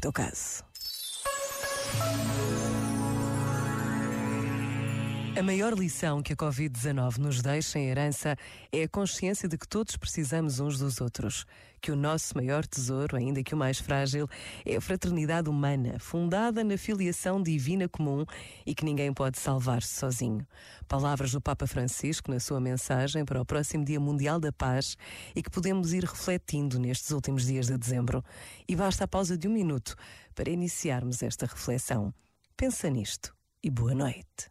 teu caso. A maior lição que a Covid-19 nos deixa em herança é a consciência de que todos precisamos uns dos outros. Que o nosso maior tesouro, ainda que o mais frágil, é a fraternidade humana, fundada na filiação divina comum e que ninguém pode salvar-se sozinho. Palavras do Papa Francisco na sua mensagem para o próximo Dia Mundial da Paz e que podemos ir refletindo nestes últimos dias de dezembro. E basta a pausa de um minuto para iniciarmos esta reflexão. Pensa nisto e boa noite.